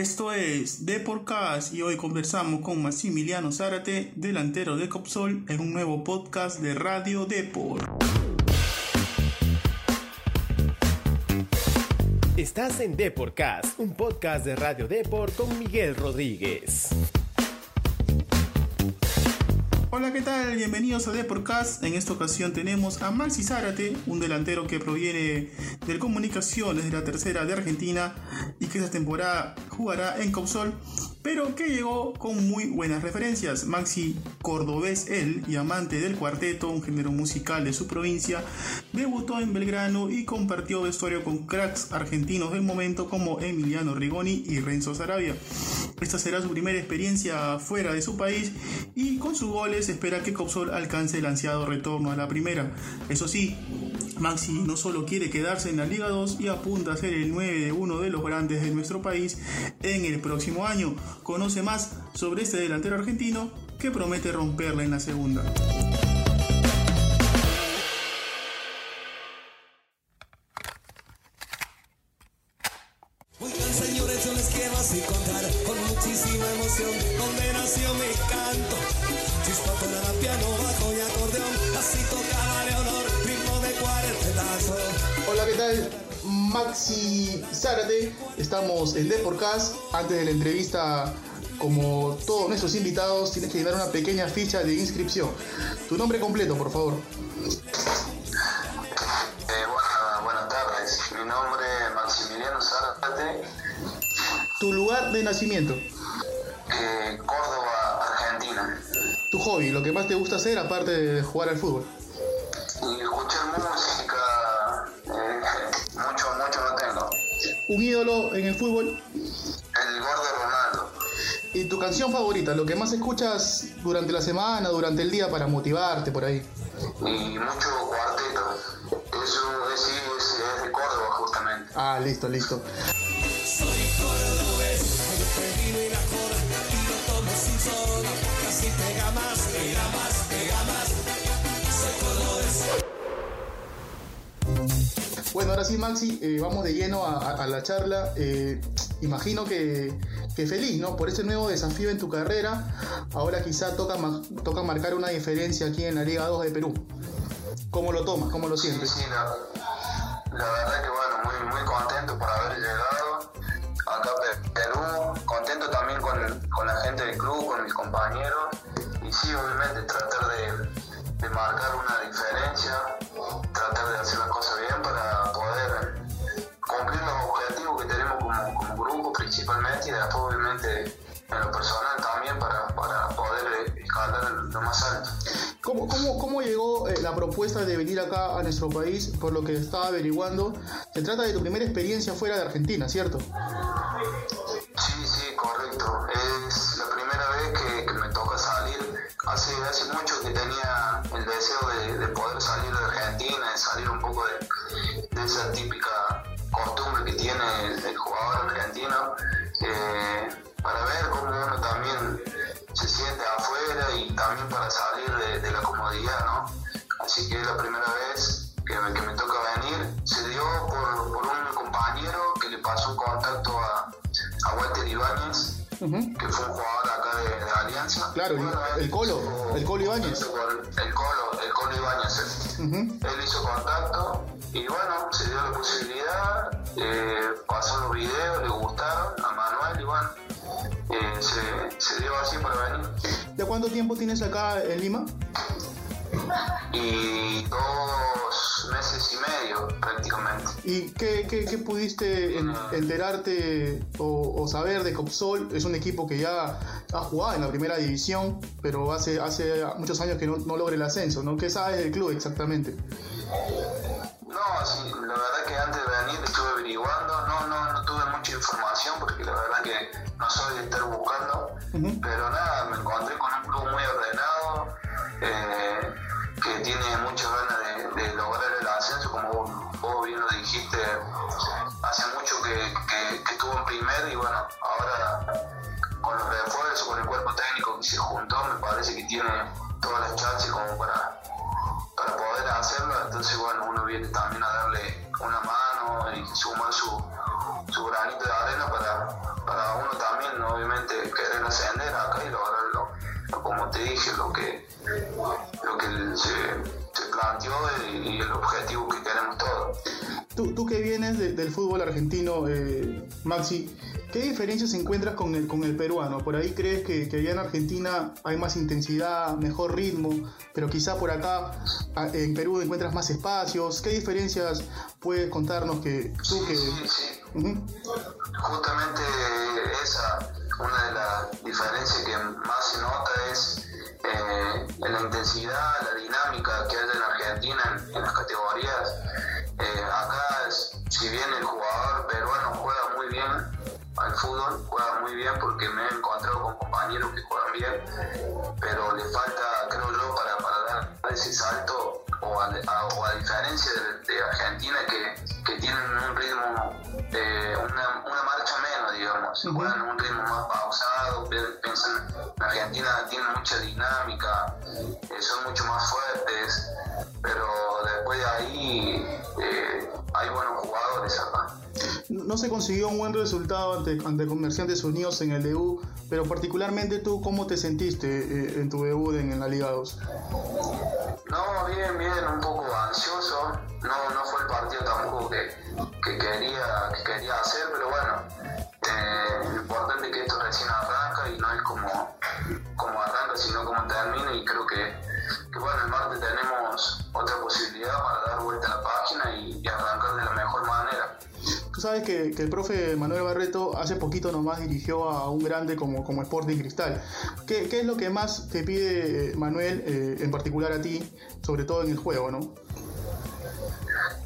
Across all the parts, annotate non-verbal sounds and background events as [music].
Esto es Deporcast y hoy conversamos con Maximiliano Zárate, delantero de Copsol, en un nuevo podcast de Radio Deport. Estás en Deporcast, un podcast de Radio Deport con Miguel Rodríguez. Hola, ¿qué tal? Bienvenidos a Deporcast. En esta ocasión tenemos a Maxi Zárate, un delantero que proviene del Comunicaciones de la tercera de Argentina y que esta temporada jugará en Copsol, pero que llegó con muy buenas referencias. Maxi, cordobés él y amante del cuarteto, un género musical de su provincia, debutó en Belgrano y compartió vestuario con cracks argentinos del momento como Emiliano Rigoni y Renzo Sarabia. Esta será su primera experiencia fuera de su país y con sus goles espera que Copsol alcance el ansiado retorno a la primera. Eso sí, Maxi no solo quiere quedarse en la Liga 2 y apunta a ser el 9 de uno de los grandes de nuestro país en el próximo año. Conoce más sobre este delantero argentino que promete romperla en la segunda. Zárate, estamos en Deporcast. Antes de la entrevista, como todos nuestros invitados, tienes que llenar una pequeña ficha de inscripción. Tu nombre completo, por favor. Eh, buena- buenas tardes, mi nombre es Maximiliano Zárate, Tu lugar de nacimiento. eh, Córdoba, Argentina. Tu hobby, lo que más te gusta hacer aparte de jugar al fútbol. Y escuchar música, Un ídolo en el fútbol. El gordo Ronaldo, Y tu canción favorita, lo que más escuchas durante la semana, durante el día para motivarte por ahí. y mucho cuarteto. Eso es, es, es de Córdoba justamente. Ah, listo, listo. Bueno, ahora sí, Maxi, eh, vamos de lleno a, a- a la charla. Eh, imagino que, que feliz, ¿no? Por ese nuevo desafío en tu carrera. Ahora quizá toca, toca marcar una diferencia aquí en la Liga 2 de Perú. ¿Cómo lo tomas? ¿Cómo lo Sí, sientes? sí, la, la verdad que bueno, muy, muy contento por haber llegado acá a Perú, contento también con, con la gente del club, con mis compañeros, y sí, obviamente tratar de, de marcar una diferencia, ¿Cómo, cómo, cómo llegó eh, la propuesta de venir acá a nuestro país? Por lo que estaba averiguando, se trata de tu primera experiencia fuera de Argentina, ¿cierto? Sí, sí, correcto. Es la primera vez que, que me toca salir. Hace, hace mucho que tenía el deseo de, de poder salir de Argentina, de salir un poco de, de esa típica costumbre que tiene el, el jugador argentino, eh, para ver cómo uno también se siente afuera y también para salir de, de la comodidad, ¿no? Así que es la primera vez que me, que me toca venir. Se dio por, por un compañero que le pasó un contacto a, a Walter Ibáñez, que fue un jugador acá de, de Alianza. Claro, el- Colo, hizo el Colo Ibáñez. El Colo, el Colo Ibáñez. él. Ujú. Él hizo contacto y bueno, se dio la posibilidad, eh, pasó los videos, le gustaron a Manuel y bueno, eh, se, se dio así para venir. ¿Ya cuánto tiempo tienes acá en Lima? Y dos meses y medio prácticamente. ¿Y qué, qué- qué pudiste en- enterarte o, o saber de Copsol? Es un equipo que ya ha jugado en la primera división, pero hace, hace muchos años que no, no logra el ascenso, ¿no? ¿Qué sabes del club exactamente? No, sí, la verdad que antes de venir estuve averiguando, no, no, no mucha información porque la verdad que no soy de estar buscando, pero nada, me encontré con un club muy ordenado, eh, que tiene muchas ganas de, de lograr el ascenso, como vos, vos bien lo dijiste, hace mucho que, que, que estuvo en primero y bueno, ahora con los refuerzos, con el cuerpo técnico que se juntó, me parece que tiene todas las chances como para, para poder hacerlo. Entonces, bueno, uno viene también a darle una mano y sumar como te dije, lo que, lo que se, se planteó y, y el objetivo que queremos todos. Tú, tú que vienes de- del fútbol argentino, eh, Maxi, ¿qué diferencias encuentras con el, con el peruano? ¿Por ahí crees que, que allá en Argentina hay más intensidad, mejor ritmo, pero quizá por acá en Perú encuentras más espacios? ¿Qué diferencias puedes contarnos que tú que... Sí, sí, justamente esa, una de las diferencias que más se nota es eh, la intensidad, la dinámica que hay en Argentina en, las categorías. Eh, acá, si bien el jugador peruano juega muy bien al fútbol, juega muy bien porque me he encontrado con compañeros que juegan bien, pero le falta, creo yo, para, para dar ese salto, piensan, en Argentina tiene mucha dinámica, eh, son mucho más fuertes, pero después de ahí eh, hay buenos jugadores acá. No se consiguió un buen resultado ante, ante Comerciantes Unidos en el debut, pero particularmente tú, ¿cómo te sentiste eh, en tu debut en, en la Liga 2? No, bien, bien, un poco ansioso. No, no fue el partido tampoco que, que quería, que quería que, el profe Manuel Barreto hace poquito nomás dirigió a un grande como, como Sporting Cristal. ¿Qué, qué es lo que más te pide Manuel, eh, en particular a ti, sobre todo en el juego, no?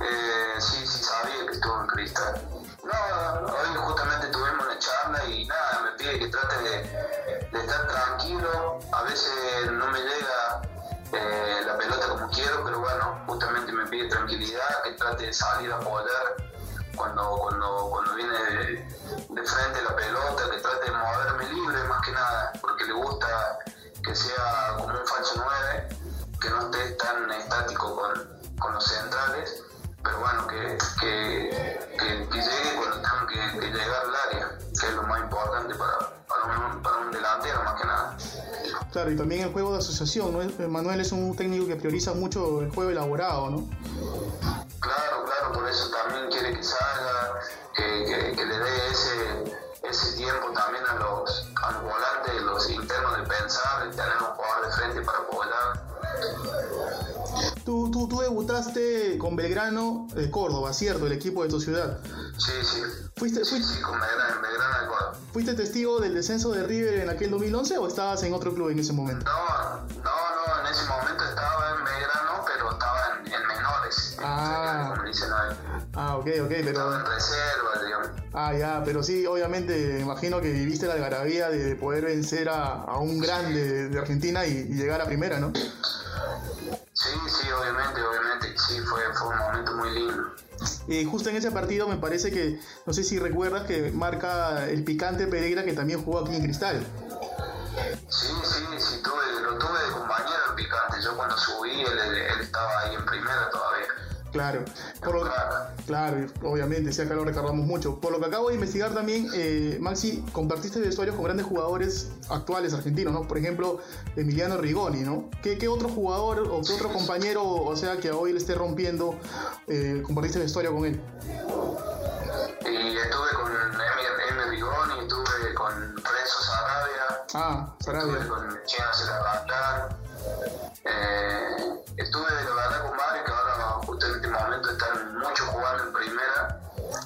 Eh, sí, sí, sabía que estuvo en Cristal. No, hoy justamente tuvimos una charla y nada, me pide que trate de, estar tranquilo. A veces no me llega eh, la pelota como quiero, pero bueno, justamente me pide tranquilidad, que trate de salir a apoyar cuando, cuando, cuando viene de, frente la pelota, que trate de moverme libre más que nada, porque le gusta que sea como un falso 9, que no esté tan estático con, con los centrales, pero bueno, que, que, que, que llegue cuando tengan que, llegar al área, que es lo más importante para, para, un, para un delantero más que nada. Claro, y también el juego de asociación, ¿no? Eh, Manuel es un técnico que prioriza mucho el juego elaborado, ¿no? Que, le dé ese, ese tiempo también a los, a los volantes, los internos de pensar, de tener un jugador de frente para apoyar. Tú, tú, tú debutaste con Belgrano de Córdoba, ¿cierto? El equipo de tu ciudad. Sí, sí. ¿Fuiste, fuiste, sí, con Belgrano, Belgrano de Córdoba. ¿Fuiste testigo del descenso de River en aquel 2011 o estabas en otro club en ese momento? No, no, no, en ese momento estaba en Belgrano, pero estaba en, en menores. Ah. Como dicen ahí. Ah, ok, ok, Estaba en pero... reserva, digamos. Ah, ya, pero sí, obviamente, imagino que viviste la algarabía de, de poder vencer a, a un grande de, Argentina y, y llegar a primera, ¿no? Sí, sí, obviamente, obviamente, sí, fue, fue un momento muy lindo. Y justo en ese partido me parece que, no sé si recuerdas que marca el picante Pereira que también jugó aquí en Cristal. Sí, sí, sí, tuve, lo tuve de compañero en picante. Yo cuando subí, él, él- él estaba ahí en primera todavía. Claro, por lo, Claro. obviamente, sí, acá lo recordamos mucho. Por lo que acabo de investigar también, eh, Maxi, compartiste vestuarios con grandes jugadores actuales argentinos, ¿no? Por ejemplo, Emiliano Rigoni, ¿no? ¿Qué, qué otro jugador o qué otro compañero, o sea, que hoy le esté rompiendo, eh, compartiste vestuario con él? Y estuve con Emi, Emi Rigoni, estuve con Renzo Sarabia, Ah, estuve Sarabia. con Chino. Eh, estuve de verdad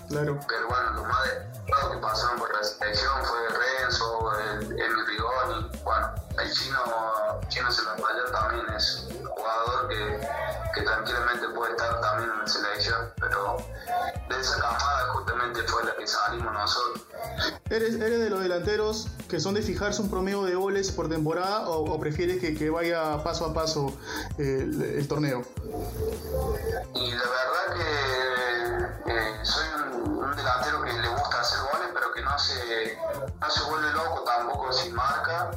Claro. Pero bueno, lo más destacado que pasaron por la selección fue Renzo, el, Rigoni. Bueno, el chino, chino Sebastián también es un jugador que, que tranquilamente puede estar también en la selección. Pero de esa camada justamente fue la que salimos nosotros. ¿Eres, ¿Eres de los delanteros que son de fijarse un promedio de goles por temporada o, o prefieres que, que vaya paso a paso eh, el, el torneo? Y la verdad que delantero que le gusta hacer goles, pero que no se, no se vuelve loco tampoco si marca.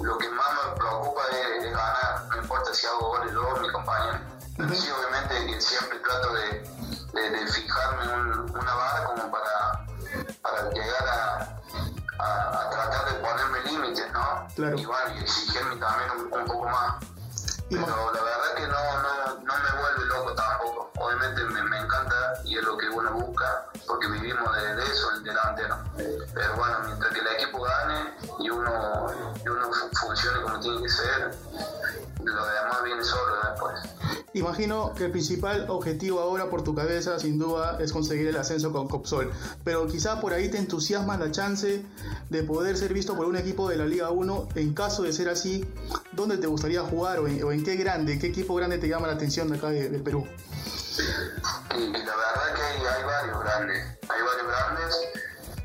Lo que más me preocupa es, es ganar, no importa si hago goles yo o mi compañero. Pero sí, obviamente que siempre trato de, de, de fijarme un- una vara como para, para llegar a, a- a tratar de poner ¿no? Claro. Y bueno, y exigirme también un, un poco más. Pero la verdad porque vivimos de, de eso, el delantero. Pero bueno, mientras que el equipo gane y uno, y uno fu- funcione como tiene que ser, lo demás viene solo después. Imagino que el principal objetivo ahora por tu cabeza, sin duda, es conseguir el ascenso con Copsol. Pero quizá por ahí te entusiasma la chance de poder ser visto por un equipo de la Liga 1. En caso de ser así, ¿dónde te gustaría jugar o en, o en qué grande, qué equipo grande te llama la atención de acá de- del Perú? Y, y la verdad que hay, hay varios grandes, hay varios grandes,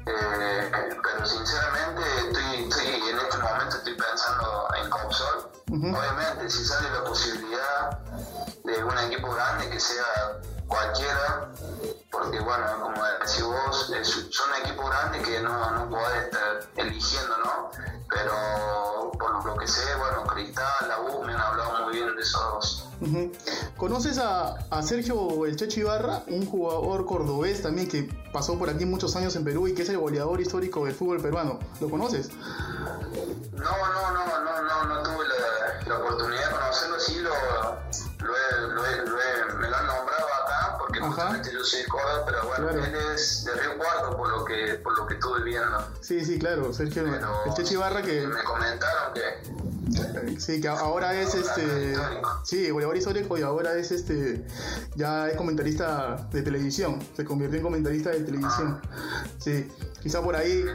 eh, pero sinceramente estoy, estoy- en este momento estoy pensando en Copsol. Obviamente, si sale la posibilidad de un equipo grande que sea cualquiera, porque bueno, como decís vos, es- son equipos grandes que no, no podés estar eligiendo, ¿no? Pero por lo que sé, bueno, Cristal, la U me han hablado bien de esos dos. ¿Conoces a, a Sergio El Checho Ibarra, un jugador cordobés también que pasó por aquí muchos años en Perú y que es el goleador histórico del fútbol peruano? ¿Lo conoces? No, no, no, no, no, no tuve la, la oportunidad de conocerlo, sí lo, lo, he, lo, he, lo he- me lo han nombrado acá, porque Ajá. justamente yo soy de Córdoba, pero bueno, Claro. él es de Río Cuarto por lo que, por lo que estuve viendo. Sí, sí, claro, Sergio Pero El Checho Ibarra que... me comentaron que Sí, que ahora es este. Sí, goleador histórico y ahora es este. Ya es comentarista de televisión. Se convirtió en comentarista de televisión. Sí, quizá por ahí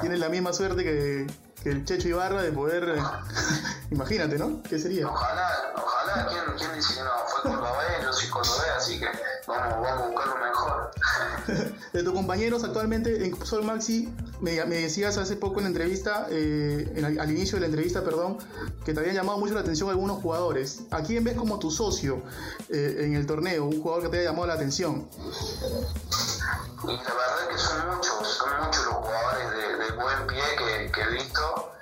tiene la misma suerte que, que el Checho Ibarra de poder. [laughs] Imagínate, ¿no? ¿Qué sería? Ojalá, ojalá, ¿quién, quién dice que no? Fue yo soy cordobés, así que vamos, vamos a buscar lo mejor. [laughs] De tus compañeros actualmente en Sol Maxi, me, me decías hace poco en la entrevista, eh, en al, al inicio de la entrevista, perdón, que te habían llamado mucho la atención algunos jugadores. ¿A quién ves como tu socio eh, en el torneo? Un jugador que te haya llamado la atención. Y la verdad que son muchos, son muchos los jugadores de, de buen pie que, que he visto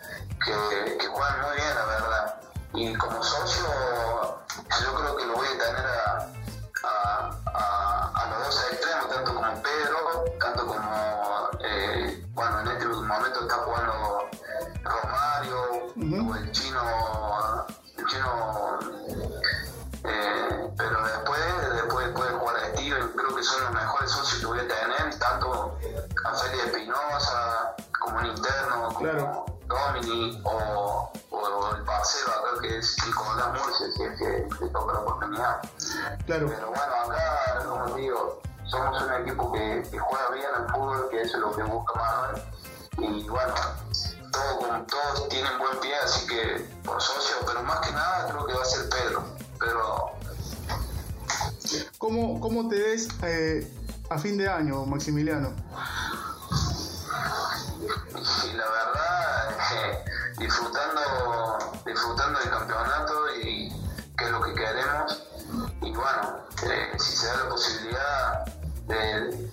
que, que juegan muy bien, la verdad. Y como socio, yo creo que lo voy a tener a, a, oportunidad. Claro. Pero bueno, acá, como digo, somos un equipo que, que juega bien al fútbol, que eso es lo que busca Manuel. Y bueno, todos tienen buen pie, así que por socio, pero más que nada creo que va a ser Pedro. Pedro ¿Cómo, cómo te ves eh, a fin de año, Maximiliano? y la verdad, eh, [laughs] disfrutando, disfrutando del campeonato y que es lo que queremos. Si se da la posibilidad de,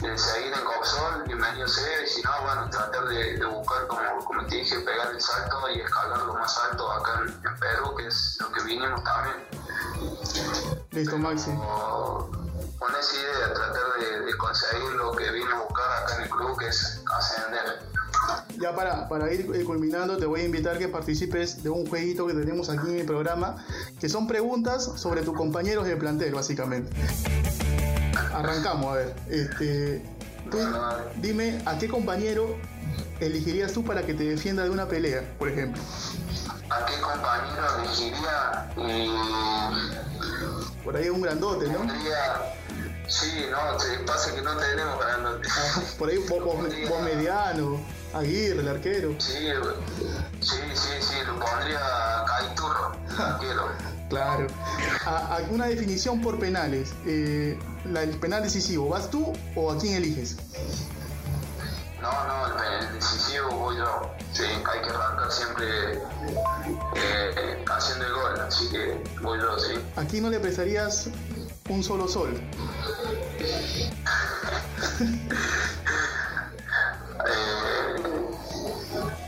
de seguir en Copsol, bienvenido sea. Y si no, bueno, tratar de, de buscar, como, como te dije, pegar el salto y escalar lo más alto acá en, en Perú, que es lo que vinimos también. Listo, Maxi. Con esa idea, tratar de, de conseguir lo que vine a buscar acá en el club, que es ascender. Ya para, para ir eh, culminando, te voy a invitar que participes de un jueguito que tenemos aquí en el programa, que son preguntas sobre tus compañeros de plantel, básicamente. Arrancamos, a ver. Este, tú dime a qué compañero elegirías tú para que te defienda de una pelea, por ejemplo. ¿A qué compañero elegiría? Y Por ahí un grandote, ¿no? Sí, no, te pasa que no tenemos grandote. Ah, [laughs] Por ahí vos, vos- vos mediano, Aguirre, el arquero. Sí, sí, sí, sí, lo pondría Caiturro, arquero. [laughs] Claro. A, a una definición por penales. Eh, la- el penal decisivo, ¿vas tú o a quién eliges? No, no, el, el decisivo voy yo. Sí, hay que arrancar siempre eh, haciendo el gol, así que voy yo, sí. ¿A quién no le prestarías un solo sol?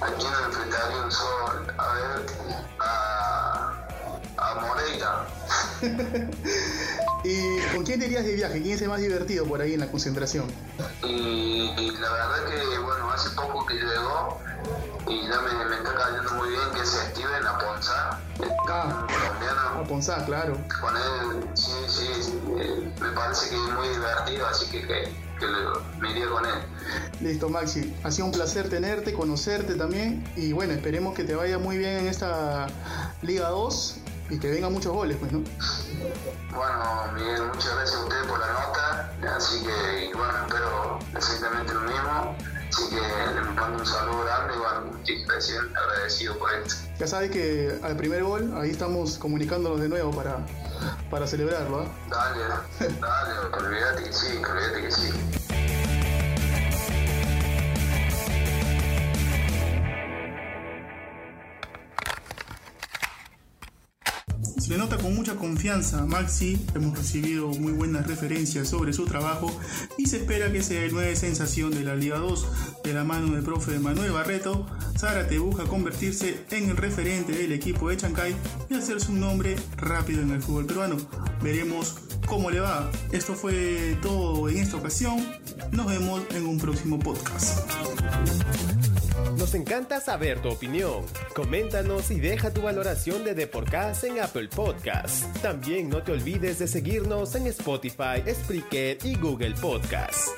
¿A quién enfrentaría un sol? A ver, a, a Moreira. [laughs] ¿Y con quién te irías de viaje? ¿Quién es el más divertido por ahí en la concentración? Y, y la verdad que, bueno, hace poco que llegó y ya me, me está cayendo muy bien que es Steven Aponza, Ah. colombiano. A Ponzá, claro. Con él, sí, sí, eh, me parece que es muy divertido, así que, que, que lo- me iría con él. Listo, Maxi. Ha sido un placer tenerte, conocerte también. Y bueno, esperemos que te vaya muy bien en esta Liga 2 y que vengan muchos goles, pues, ¿no? Bueno, Miguel, muchas gracias a usted por la nota, así que, bueno, espero exactamente lo mismo. Así que le mando un saludo grande bueno, estoy recién agradecido por esto. Ya sabes que al primer gol, ahí estamos comunicándonos de nuevo para, para celebrarlo, ¿ah? Dale, dale, olvídate que sí, olvídate que sí. Confianza Maxi, hemos recibido muy buenas referencias sobre su trabajo y se espera que sea el nueva sensación de la Liga 2 de la mano del profe Manuel Barreto. Zárate busca convertirse en el referente del equipo de Chancay y hacerse un nombre rápido en el fútbol peruano. Veremos cómo le va. Esto fue todo en esta ocasión. Nos vemos en un próximo podcast. Nos encanta saber tu opinión. Coméntanos y deja tu valoración de Deporcast en Apple Podcasts. También no te olvides de seguirnos en Spotify, Spreaker y Google Podcasts.